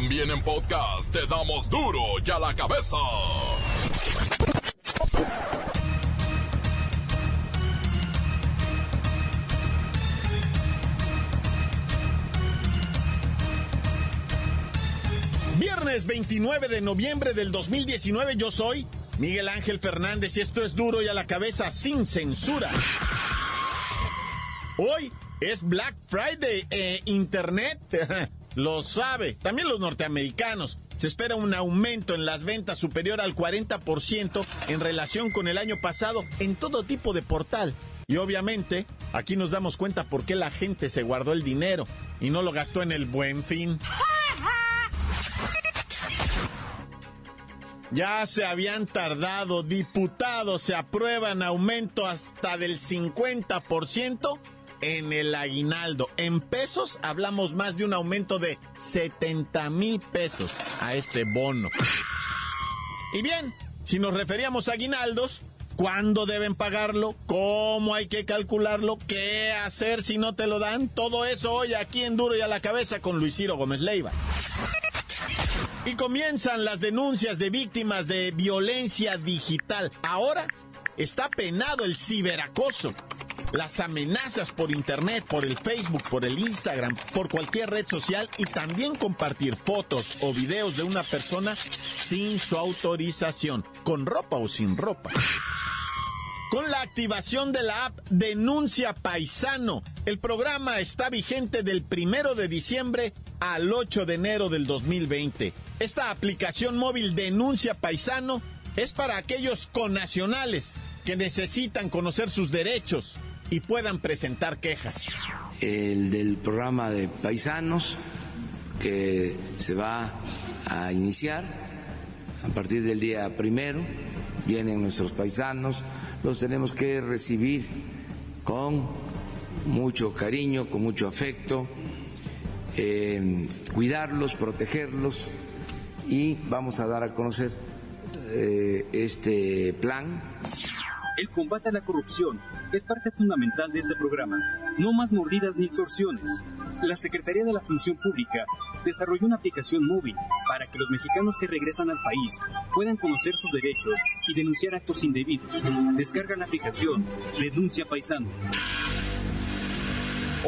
También en podcast te damos duro y a la cabeza. Viernes 29 de noviembre del 2019 yo soy Miguel Ángel Fernández y esto es duro y a la cabeza sin censura. Hoy es Black Friday e Internet. Lo sabe, también los norteamericanos. Se espera un aumento en las ventas superior al 40% en relación con el año pasado en todo tipo de portal. Y obviamente, aquí nos damos cuenta por qué la gente se guardó el dinero y no lo gastó en el buen fin. Ya se habían tardado, diputados se aprueban aumento hasta del 50% en el aguinaldo. En pesos hablamos más de un aumento de 70 mil pesos a este bono. Y bien, si nos referíamos a aguinaldos, ¿cuándo deben pagarlo? ¿Cómo hay que calcularlo? ¿Qué hacer si no te lo dan? Todo eso hoy aquí en Duro y a la cabeza con Luis Ciro Gómez Leiva. Y comienzan las denuncias de víctimas de violencia digital. Ahora está penado el ciberacoso. Las amenazas por internet, por el Facebook, por el Instagram, por cualquier red social y también compartir fotos o videos de una persona sin su autorización, con ropa o sin ropa. Con la activación de la app Denuncia Paisano, el programa está vigente del primero de diciembre al 8 de enero del 2020. Esta aplicación móvil Denuncia Paisano es para aquellos connacionales que necesitan conocer sus derechos y puedan presentar quejas. El del programa de paisanos que se va a iniciar a partir del día primero, vienen nuestros paisanos, los tenemos que recibir con mucho cariño, con mucho afecto, eh, cuidarlos, protegerlos y vamos a dar a conocer eh, este plan. El combate a la corrupción es parte fundamental de este programa. No más mordidas ni extorsiones. La Secretaría de la Función Pública desarrolló una aplicación móvil para que los mexicanos que regresan al país puedan conocer sus derechos y denunciar actos indebidos. Descarga la aplicación Denuncia Paisano.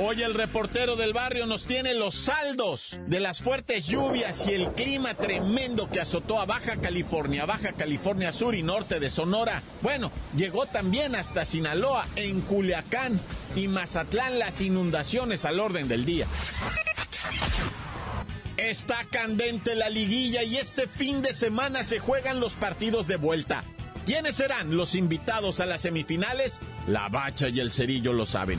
Hoy el reportero del barrio nos tiene los saldos de las fuertes lluvias y el clima tremendo que azotó a Baja California, Baja California Sur y norte de Sonora. Bueno, llegó también hasta Sinaloa, en Culiacán y Mazatlán las inundaciones al orden del día. Está candente la liguilla y este fin de semana se juegan los partidos de vuelta. ¿Quiénes serán los invitados a las semifinales? La Bacha y el Cerillo lo saben.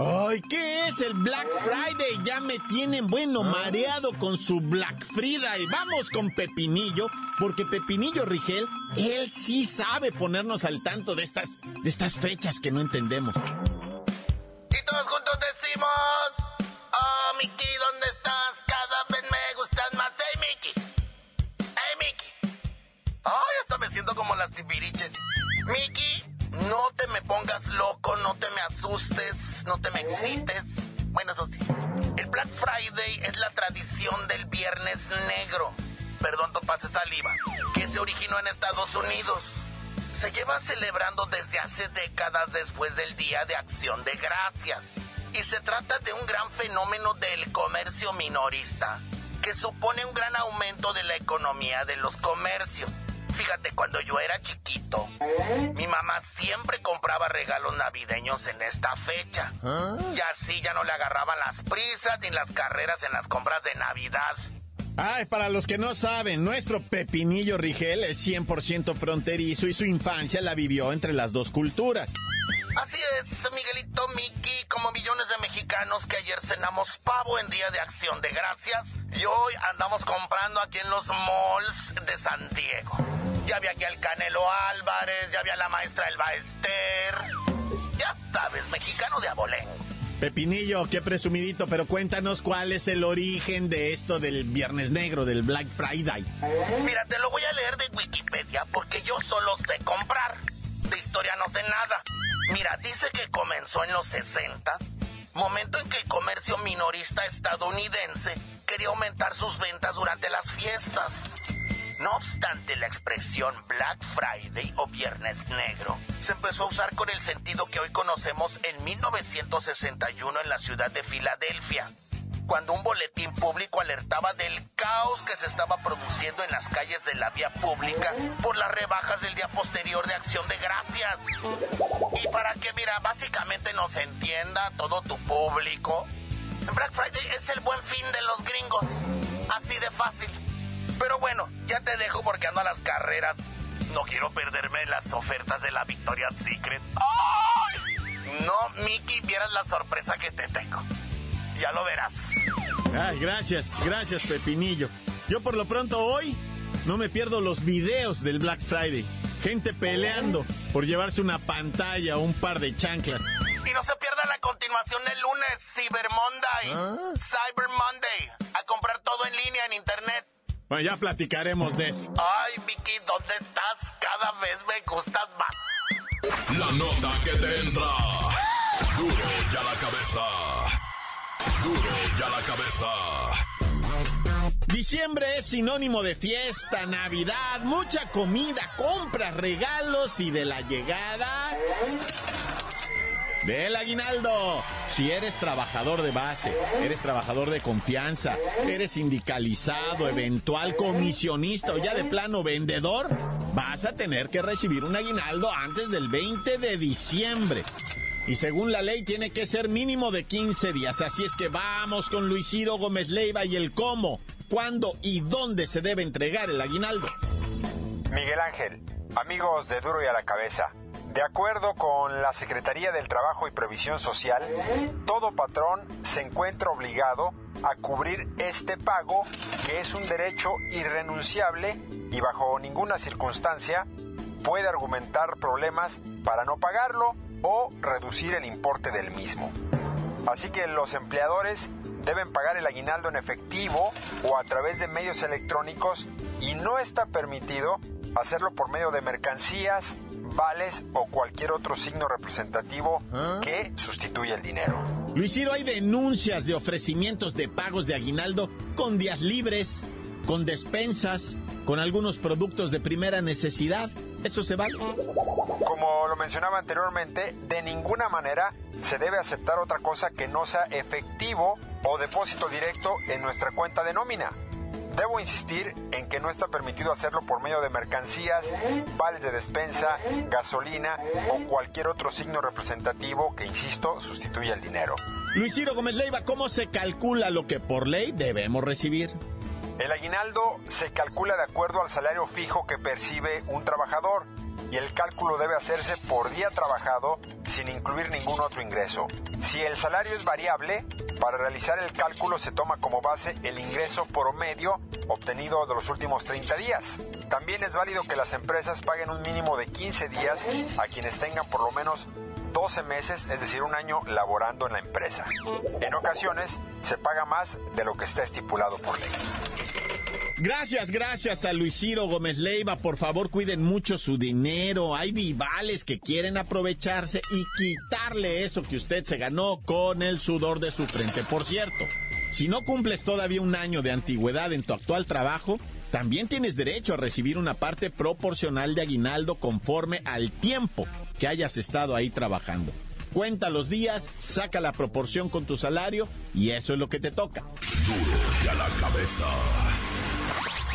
Ay, ¿qué es el Black Friday? Ya me tienen, bueno, mareado con su Black Friday. Vamos con Pepinillo, porque Pepinillo Rigel, él sí sabe ponernos al tanto de estas, de estas fechas que no entendemos. Y todos juntos decimos, oh, Mickey, ¿dónde estás? Cada vez me gustas más. Hey, Mickey. Hey, Mickey. Ay, hasta me siento como las tibiriches. Mickey, no te me pongas loco, no te me asustes, no te me excites. Bueno, eso sí. El Black Friday es la tradición del Viernes Negro. Perdón, topase saliva. Que se originó en Estados Unidos. Se lleva celebrando desde hace décadas después del Día de Acción de Gracias. Y se trata de un gran fenómeno del comercio minorista, que supone un gran aumento de la economía de los comercios. Fíjate, cuando yo era chiquito, mi mamá siempre compraba regalos navideños en esta fecha. Y así ya no le agarraban las prisas ni las carreras en las compras de Navidad. Ay, para los que no saben, nuestro Pepinillo Rigel es 100% fronterizo y su infancia la vivió entre las dos culturas. Así es, Miguelito Miki, como millones de mexicanos que ayer cenamos pavo en Día de Acción de Gracias y hoy andamos comprando aquí en los malls de San Diego. Ya había aquí al Canelo Álvarez, ya había la maestra Elba Ester. Ya sabes, mexicano de abolengo. Pepinillo, qué presumidito, pero cuéntanos cuál es el origen de esto del Viernes Negro, del Black Friday. Mira, te lo voy a leer de Wikipedia porque yo solo sé comprar. De historia no sé nada. Mira, dice que comenzó en los 60, momento en que el comercio minorista estadounidense quería aumentar sus ventas durante las fiestas. No obstante, la expresión Black Friday o Viernes Negro se empezó a usar con el sentido que hoy conocemos en 1961 en la ciudad de Filadelfia, cuando un boletín público alertaba del caos que se estaba produciendo en las calles de la vía pública por las rebajas del día posterior de Acción de Gracias. Y para que, mira, básicamente nos entienda todo tu público, Black Friday es el buen fin de los gringos. Así de fácil. Pero bueno, ya te dejo porque ando a las carreras. No quiero perderme las ofertas de la Victoria's Secret. ¡Ay! No, Mickey, vieras la sorpresa que te tengo. Ya lo verás. Ay, gracias, gracias, Pepinillo. Yo por lo pronto hoy no me pierdo los videos del Black Friday. Gente peleando por llevarse una pantalla o un par de chanclas. Y no se pierda la continuación el lunes, Cyber Monday. Cyber Monday. A comprar todo en línea en internet. Bueno, ya platicaremos de eso. Ay, Vicky, ¿dónde estás? Cada vez me gustas más. La nota que te entra. Duro ya la cabeza. Duro ya la cabeza. Diciembre es sinónimo de fiesta, Navidad, mucha comida, compras, regalos y de la llegada del aguinaldo. Si eres trabajador de base, eres trabajador de confianza, eres sindicalizado, eventual comisionista o ya de plano vendedor, vas a tener que recibir un aguinaldo antes del 20 de diciembre. Y según la ley tiene que ser mínimo de 15 días. Así es que vamos con Luis Ciro Gómez Leiva y el cómo, cuándo y dónde se debe entregar el aguinaldo. Miguel Ángel, amigos de Duro y a la Cabeza. De acuerdo con la Secretaría del Trabajo y Previsión Social, todo patrón se encuentra obligado a cubrir este pago, que es un derecho irrenunciable y bajo ninguna circunstancia puede argumentar problemas para no pagarlo o reducir el importe del mismo. Así que los empleadores deben pagar el aguinaldo en efectivo o a través de medios electrónicos y no está permitido hacerlo por medio de mercancías, vales o cualquier otro signo representativo que sustituya el dinero. Luis Ciro, hay denuncias de ofrecimientos de pagos de aguinaldo con días libres, con despensas, con algunos productos de primera necesidad. ¿Eso se vale? Como lo mencionaba anteriormente, de ninguna manera se debe aceptar otra cosa que no sea efectivo o depósito directo en nuestra cuenta de nómina. Debo insistir en que no está permitido hacerlo por medio de mercancías, vales de despensa, gasolina o cualquier otro signo representativo que, insisto, sustituya el dinero. Luis Ciro Gómez Leiva, ¿cómo se calcula lo que por ley debemos recibir? El aguinaldo se calcula de acuerdo al salario fijo que percibe un trabajador y el cálculo debe hacerse por día trabajado sin incluir ningún otro ingreso. Si el salario es variable, para realizar el cálculo se toma como base el ingreso promedio obtenido de los últimos 30 días. También es válido que las empresas paguen un mínimo de 15 días a quienes tengan por lo menos 12 meses, es decir, un año laborando en la empresa. En ocasiones se paga más de lo que está estipulado por ley. Gracias, gracias a Luis Ciro Gómez Leiva. Por favor, cuiden mucho su dinero. Hay vivales que quieren aprovecharse y quitarle eso que usted se ganó con el sudor de su frente. Por cierto, si no cumples todavía un año de antigüedad en tu actual trabajo, también tienes derecho a recibir una parte proporcional de aguinaldo conforme al tiempo que hayas estado ahí trabajando. Cuenta los días, saca la proporción con tu salario y eso es lo que te toca. Duro y a la cabeza.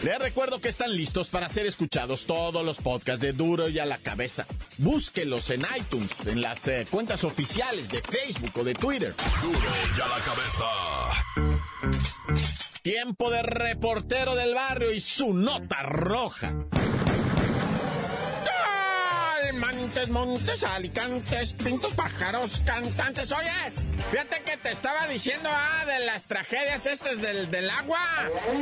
Les recuerdo que están listos para ser escuchados todos los podcasts de Duro y a la cabeza. Búsquelos en iTunes, en las eh, cuentas oficiales de Facebook o de Twitter. Duro y a la cabeza. Tiempo de reportero del barrio y su nota roja. Montes, montes, alicantes, pintos, pájaros, cantantes. Oye, fíjate que te estaba diciendo, ah, de las tragedias estas del, del agua.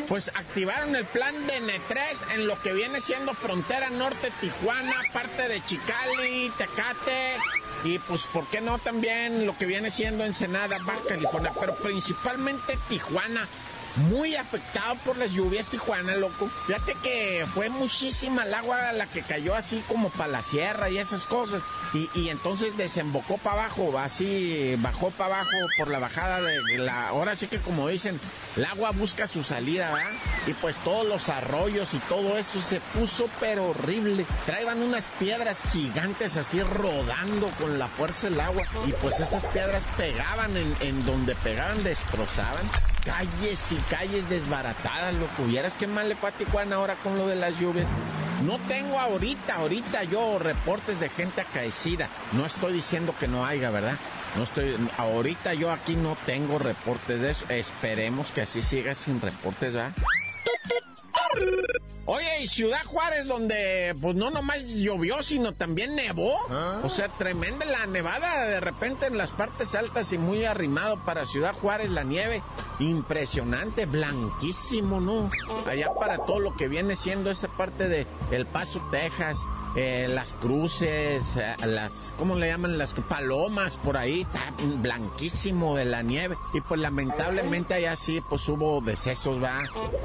Pues activaron el plan de N3 en lo que viene siendo frontera norte Tijuana, parte de Chicali, Tecate. Y pues, ¿por qué no también lo que viene siendo Ensenada, Baja California? Pero principalmente Tijuana muy afectado por las lluvias Tijuana, loco. Fíjate que fue muchísima el agua la que cayó así como para la sierra y esas cosas. Y, entonces desembocó para abajo, así bajó para abajo por la bajada de la... Ahora sí que como dicen, el agua busca su salida, ¿verdad? Y pues todos los arroyos y todo eso se puso pero horrible. Traían unas piedras gigantes así rodando con la fuerza del agua. Y pues esas piedras pegaban en, en donde pegaban, destrozaban calles y calles desbaratadas, loco. ¿Vieras qué mal le fue ahora con lo de las lluvias? No tengo ahorita, ahorita yo reportes de gente acaecida. No estoy diciendo que no haya, ¿verdad? No estoy, ahorita yo aquí no tengo reportes de eso. Esperemos que así siga sin reportes, ¿verdad? Oye, y Ciudad Juárez, donde pues no nomás llovió, sino también nevó. ¿Ah? O sea, tremenda la nevada de repente en las partes altas y muy arrimado para Ciudad Juárez la nieve. Impresionante, blanquísimo, ¿no? Allá para todo lo que viene siendo esa parte de El Paso, Texas. Eh, las cruces, eh, las, ¿cómo le llaman? Las palomas por ahí, está blanquísimo de la nieve. Y pues lamentablemente allá sí, pues hubo decesos, va.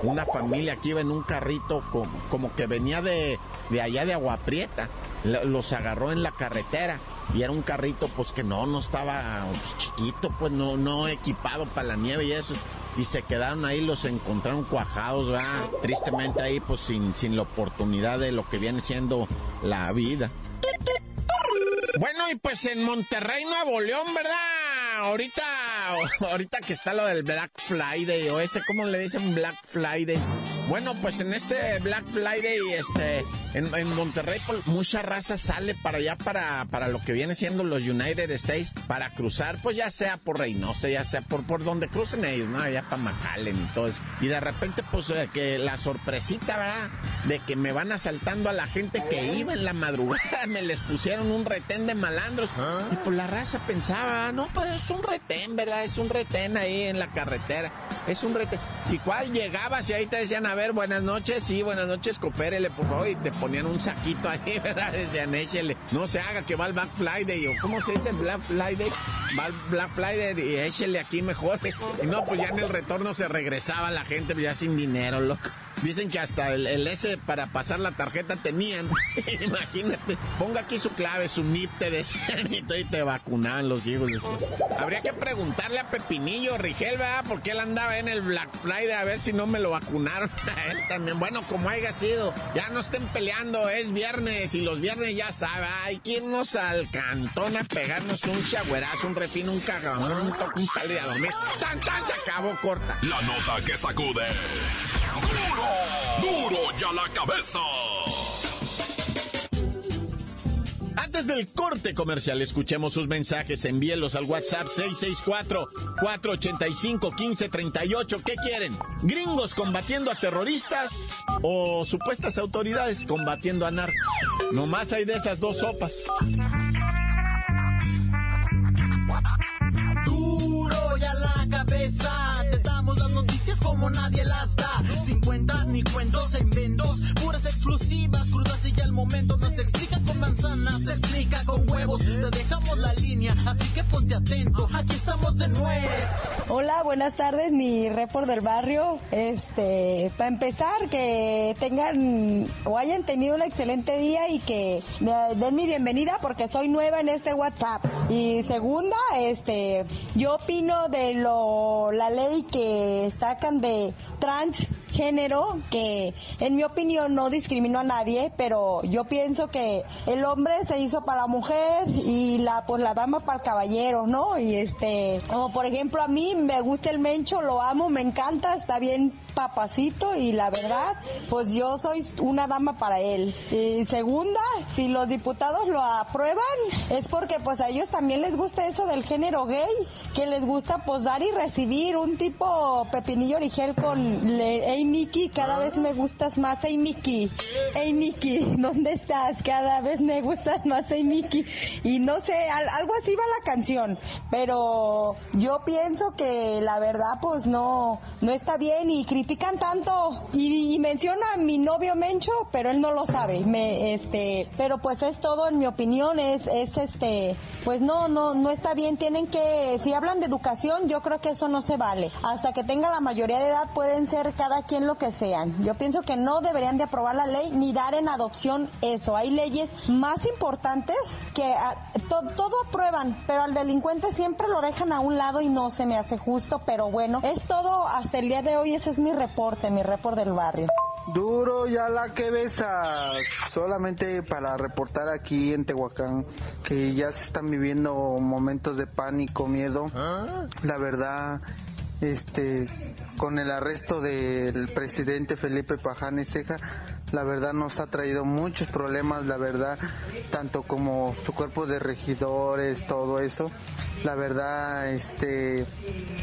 Una familia que iba en un carrito como, como que venía de, de allá de Agua Prieta, los agarró en la carretera y era un carrito pues que no, no estaba pues, chiquito, pues no, no equipado para la nieve y eso y se quedaron ahí, los encontraron cuajados, ¿verdad? Tristemente ahí, pues sin, sin la oportunidad de lo que viene siendo la vida. Bueno, y pues en Monterrey, Nuevo León, ¿verdad? Ahorita, ahorita que está lo del Black Friday, o ese, ¿cómo le dicen Black Friday? Bueno, pues en este Black Friday, este, en, Monterrey, pues, mucha raza sale para allá, para, para lo que viene siendo los United States, para cruzar, pues ya sea por Reynosa, ya sea por, por donde crucen ellos, ¿no? Allá para McAllen y todo eso. Y de repente, pues, eh, que la sorpresita, ¿verdad? De que me van asaltando a la gente que iba en la madrugada, me les pusieron un retén de malandros. Y pues la raza pensaba, no, pues es un retén, ¿verdad? Es un retén ahí en la carretera. Es un retén. ¿Y cuál llegabas y ahí te decían, a ver, buenas noches, sí, buenas noches, coopérele, por favor, y te ponían un saquito ahí, ¿verdad? Decían, échele, no se haga que va el Black Friday, o ¿cómo se dice Black Friday? Va el Black Friday y échele aquí mejor. Y no, pues ya en el retorno se regresaba la gente, ya sin dinero, loco. Dicen que hasta el, S para pasar la tarjeta tenían. Imagínate. Ponga aquí su clave, su NIP, te decían y te vacunaban los hijos. Habría que preguntarle a Pepinillo Rigel, ¿verdad? Porque él andaba en el Black Friday a ver si no me lo vacunaron a él también. Bueno, como haya sido, ya no estén peleando, es viernes y los viernes ya sabe. Ay, ¿quién nos alcantona a pegarnos un chagüerazo, un refino, un cagamón, un toque, un a? ¡Tan, tan! Se acabó corta. La nota que sacude. ¡Duro ya la cabeza! Antes del corte comercial, escuchemos sus mensajes. Envíelos al WhatsApp 664-485-1538. ¿Qué quieren? ¿Gringos combatiendo a terroristas o supuestas autoridades combatiendo a narcos? Nomás hay de esas dos sopas. Como nadie las da. Sin cuentas ni cuentos en vendos, puras exclusivas, crudas y ya el momento no se explica con manzanas, se explica con huevos. Te dejamos la línea, así que ponte atento, aquí estamos de nuez. Hola, buenas tardes, mi report del barrio. Este, para empezar, que tengan o hayan tenido un excelente día y que den mi bienvenida porque soy nueva en este WhatsApp. Y segunda, este, yo opino de lo la ley que sacan de trans género que en mi opinión no discriminó a nadie, pero yo pienso que el hombre se hizo para la mujer y la pues la dama para el caballero, ¿no? Y este, como por ejemplo a mí me gusta el mencho, lo amo, me encanta, está bien papacito y la verdad, pues yo soy una dama para él. Y segunda, si los diputados lo aprueban, es porque pues a ellos también les gusta eso del género gay, que les gusta pues dar y recibir un tipo pepinillo origel con le, hey cada vez me gustas más, hey Mickey, hey Mickey, ¿dónde estás? Cada vez me gustas más, hey Mickey. Y no sé, algo así va la canción, pero yo pienso que la verdad pues no, no está bien y critican tanto y, y menciona a mi novio Mencho, pero él no lo sabe. Me, este, pero pues es todo en mi opinión, es, es este, pues no, no, no está bien. Tienen que, si hablan de educación, yo creo que eso no se vale. Hasta que tenga la mayoría de edad pueden ser cada quien lo que sean. Yo pienso que no deberían de aprobar la ley ni dar en adopción eso. Hay leyes más importantes que ah, todo aprueban, pero al delincuente siempre lo dejan a un lado y no se me hace justo. Pero bueno, es todo hasta el día de hoy. Ese es mi reporte, mi reporte del barrio. Duro ya la que besa. Solamente para reportar aquí en Tehuacán que ya se están viviendo momentos de pánico, miedo. La verdad, este, con el arresto del presidente Felipe Pajane Ceja, la verdad nos ha traído muchos problemas, la verdad, tanto como su cuerpo de regidores, todo eso. La verdad este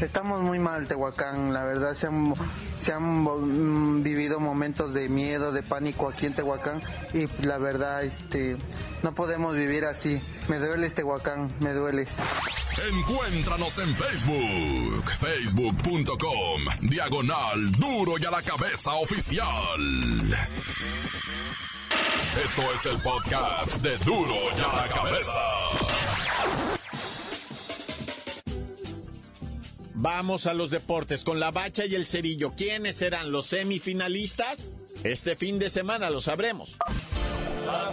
estamos muy mal Tehuacán la verdad se han, se han mm, vivido momentos de miedo de pánico aquí en Tehuacán y la verdad este no podemos vivir así. Me duele Tehuacán me duele Encuéntranos en Facebook, facebook.com, diagonal duro y a la cabeza oficial. Esto es el podcast de duro y a la cabeza. Vamos a los deportes con la bacha y el cerillo. ¿Quiénes serán los semifinalistas? Este fin de semana lo sabremos. ¡La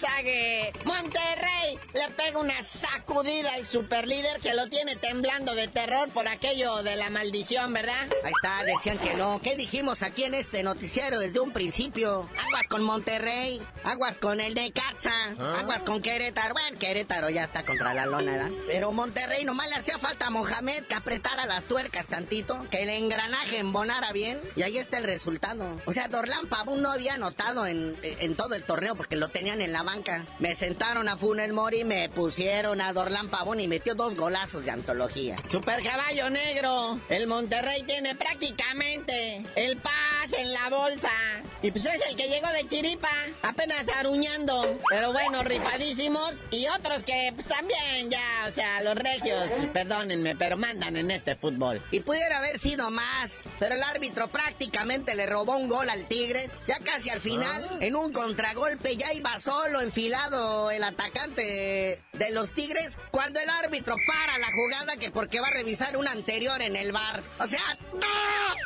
Sague. Monterrey le pega una sacudida al superlíder que lo tiene temblando de terror por aquello de la maldición, ¿verdad? Ahí está, decían que no. ¿Qué dijimos aquí en este noticiero desde un principio? Aguas con Monterrey, aguas con el Necaxa, ¿Ah? aguas con Querétaro. Bueno, Querétaro ya está contra la lona, ¿verdad? Pero Monterrey nomás le hacía falta a Mohamed que apretara las tuercas tantito, que el engranaje embonara bien y ahí está el resultado. O sea, Dorlan Pabún no había anotado en, en todo el torneo porque lo tenían en la banca. Me sentaron a Funel Mori me pusieron a Dorlan Pavón y metió dos golazos de antología. Super caballo negro. El Monterrey tiene prácticamente el paz en la bolsa. Y pues es el que llegó de chiripa, apenas aruñando. Pero bueno, rifadísimos. Y otros que pues también ya, o sea, los regios, perdónenme, pero mandan en este fútbol. Y pudiera haber sido más, pero el árbitro prácticamente le robó un gol al Tigres. Ya casi al final, ah. en un contragolpe, ya iba solo enfilado el atacante eh, de, los Tigres cuando el árbitro para la jugada que porque va a revisar una anterior en el bar. O sea,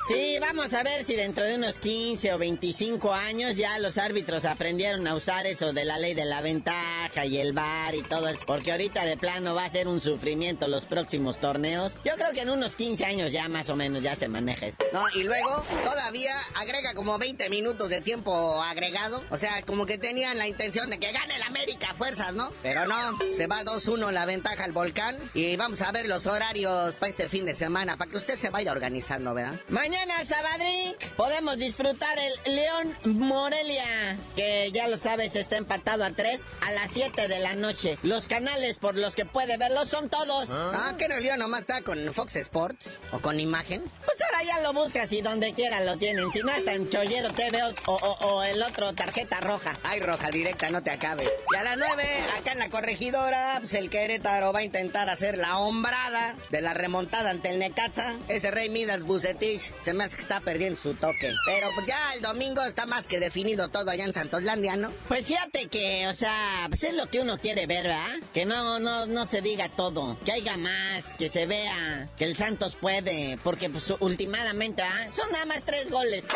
Sí, vamos a ver si dentro de unos 15 o 25 años ya los árbitros aprendieron a usar eso de la ley de la ventaja y el bar y todo eso. Porque ahorita de plano va a ser un sufrimiento los próximos torneos. Yo creo que en unos 15 años ya más o menos ya se maneja esto. No, y luego todavía agrega como 20 minutos de tiempo agregado. O sea, como que tenían la intención de que gane el América a fuerzas, ¿no? Pero no, se va 2-1 la ventaja al volcán. Y vamos a ver los horarios para este fin de semana, para que usted se vaya organizando, ¿verdad? Mañana, Sabadrín, podemos disfrutar el León Morelia, que ya lo sabes, está empatado a 3 a las 7 de la noche. Los canales por los que puede verlo son todos. Ah, que no, el León nomás está con Fox Sports o con Imagen. Pues ahora ya lo buscas y donde quiera lo tienen. Si no, está en Chollero TV o, el otro tarjeta roja. Ay, roja directa, no te acabe. Y a las 9, acá en la corregidora ahora pues, el Querétaro va a intentar hacer la hombrada de la remontada ante el Necaxa. Ese Rey Midas Bucetich se me hace que está perdiendo su toque. Pero pues ya el domingo está más que definido todo allá en Santoslandia, ¿no? Pues fíjate que, o sea, pues es lo que uno quiere ver, ¿verdad? Que no, no, no se diga todo, que haya más, que se vea, que el Santos puede, porque pues últimamente, ¿ah? Son nada más tres goles.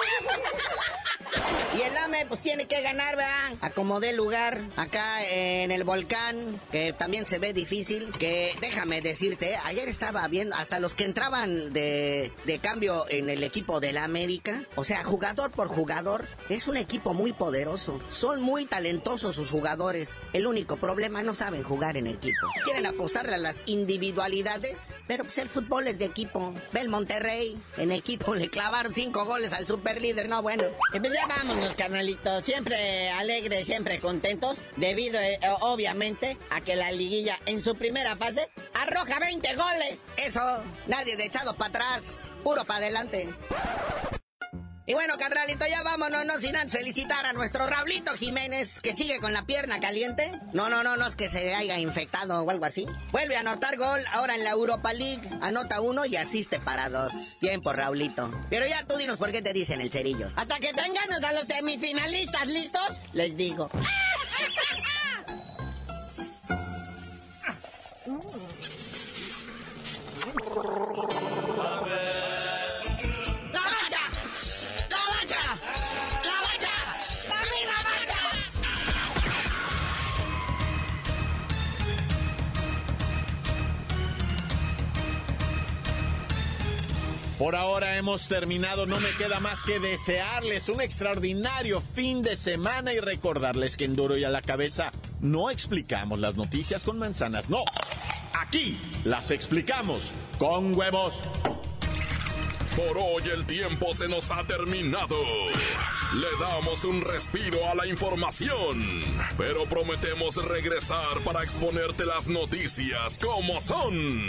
Y el AME pues tiene que ganar, ¿verdad? Acomodé lugar acá en el volcán, que también se ve difícil, que déjame decirte, ayer estaba viendo hasta los que entraban de, de cambio en el equipo del América, o sea, jugador por jugador, es un equipo muy poderoso, son muy talentosos sus jugadores, el único problema no saben jugar en equipo, quieren apostarle a las individualidades, pero pues el fútbol es de equipo, ve el Monterrey, en equipo le clavaron cinco goles al superlíder, no bueno. Y pues ya vámonos, carnalitos. Siempre alegres, siempre contentos. Debido, eh, obviamente, a que la liguilla en su primera fase arroja 20 goles. Eso, nadie de echado para atrás, puro para adelante. Y bueno, carnalito, ya vámonos, no sin antes felicitar a nuestro Raulito Jiménez, que sigue con la pierna caliente. No, no, no, no es que se haya infectado o algo así. Vuelve a anotar gol ahora en la Europa League. Anota uno y asiste para dos. Bien por Raulito. Pero ya tú dinos por qué te dicen el cerillo. Hasta que tenganos a los semifinalistas listos, les digo. ¡La Por ahora hemos terminado, no me queda más que desearles un extraordinario fin de semana y recordarles que en Duro y a la cabeza no explicamos las noticias con manzanas, no. Aquí las explicamos con huevos. Por hoy el tiempo se nos ha terminado. Le damos un respiro a la información, pero prometemos regresar para exponerte las noticias como son.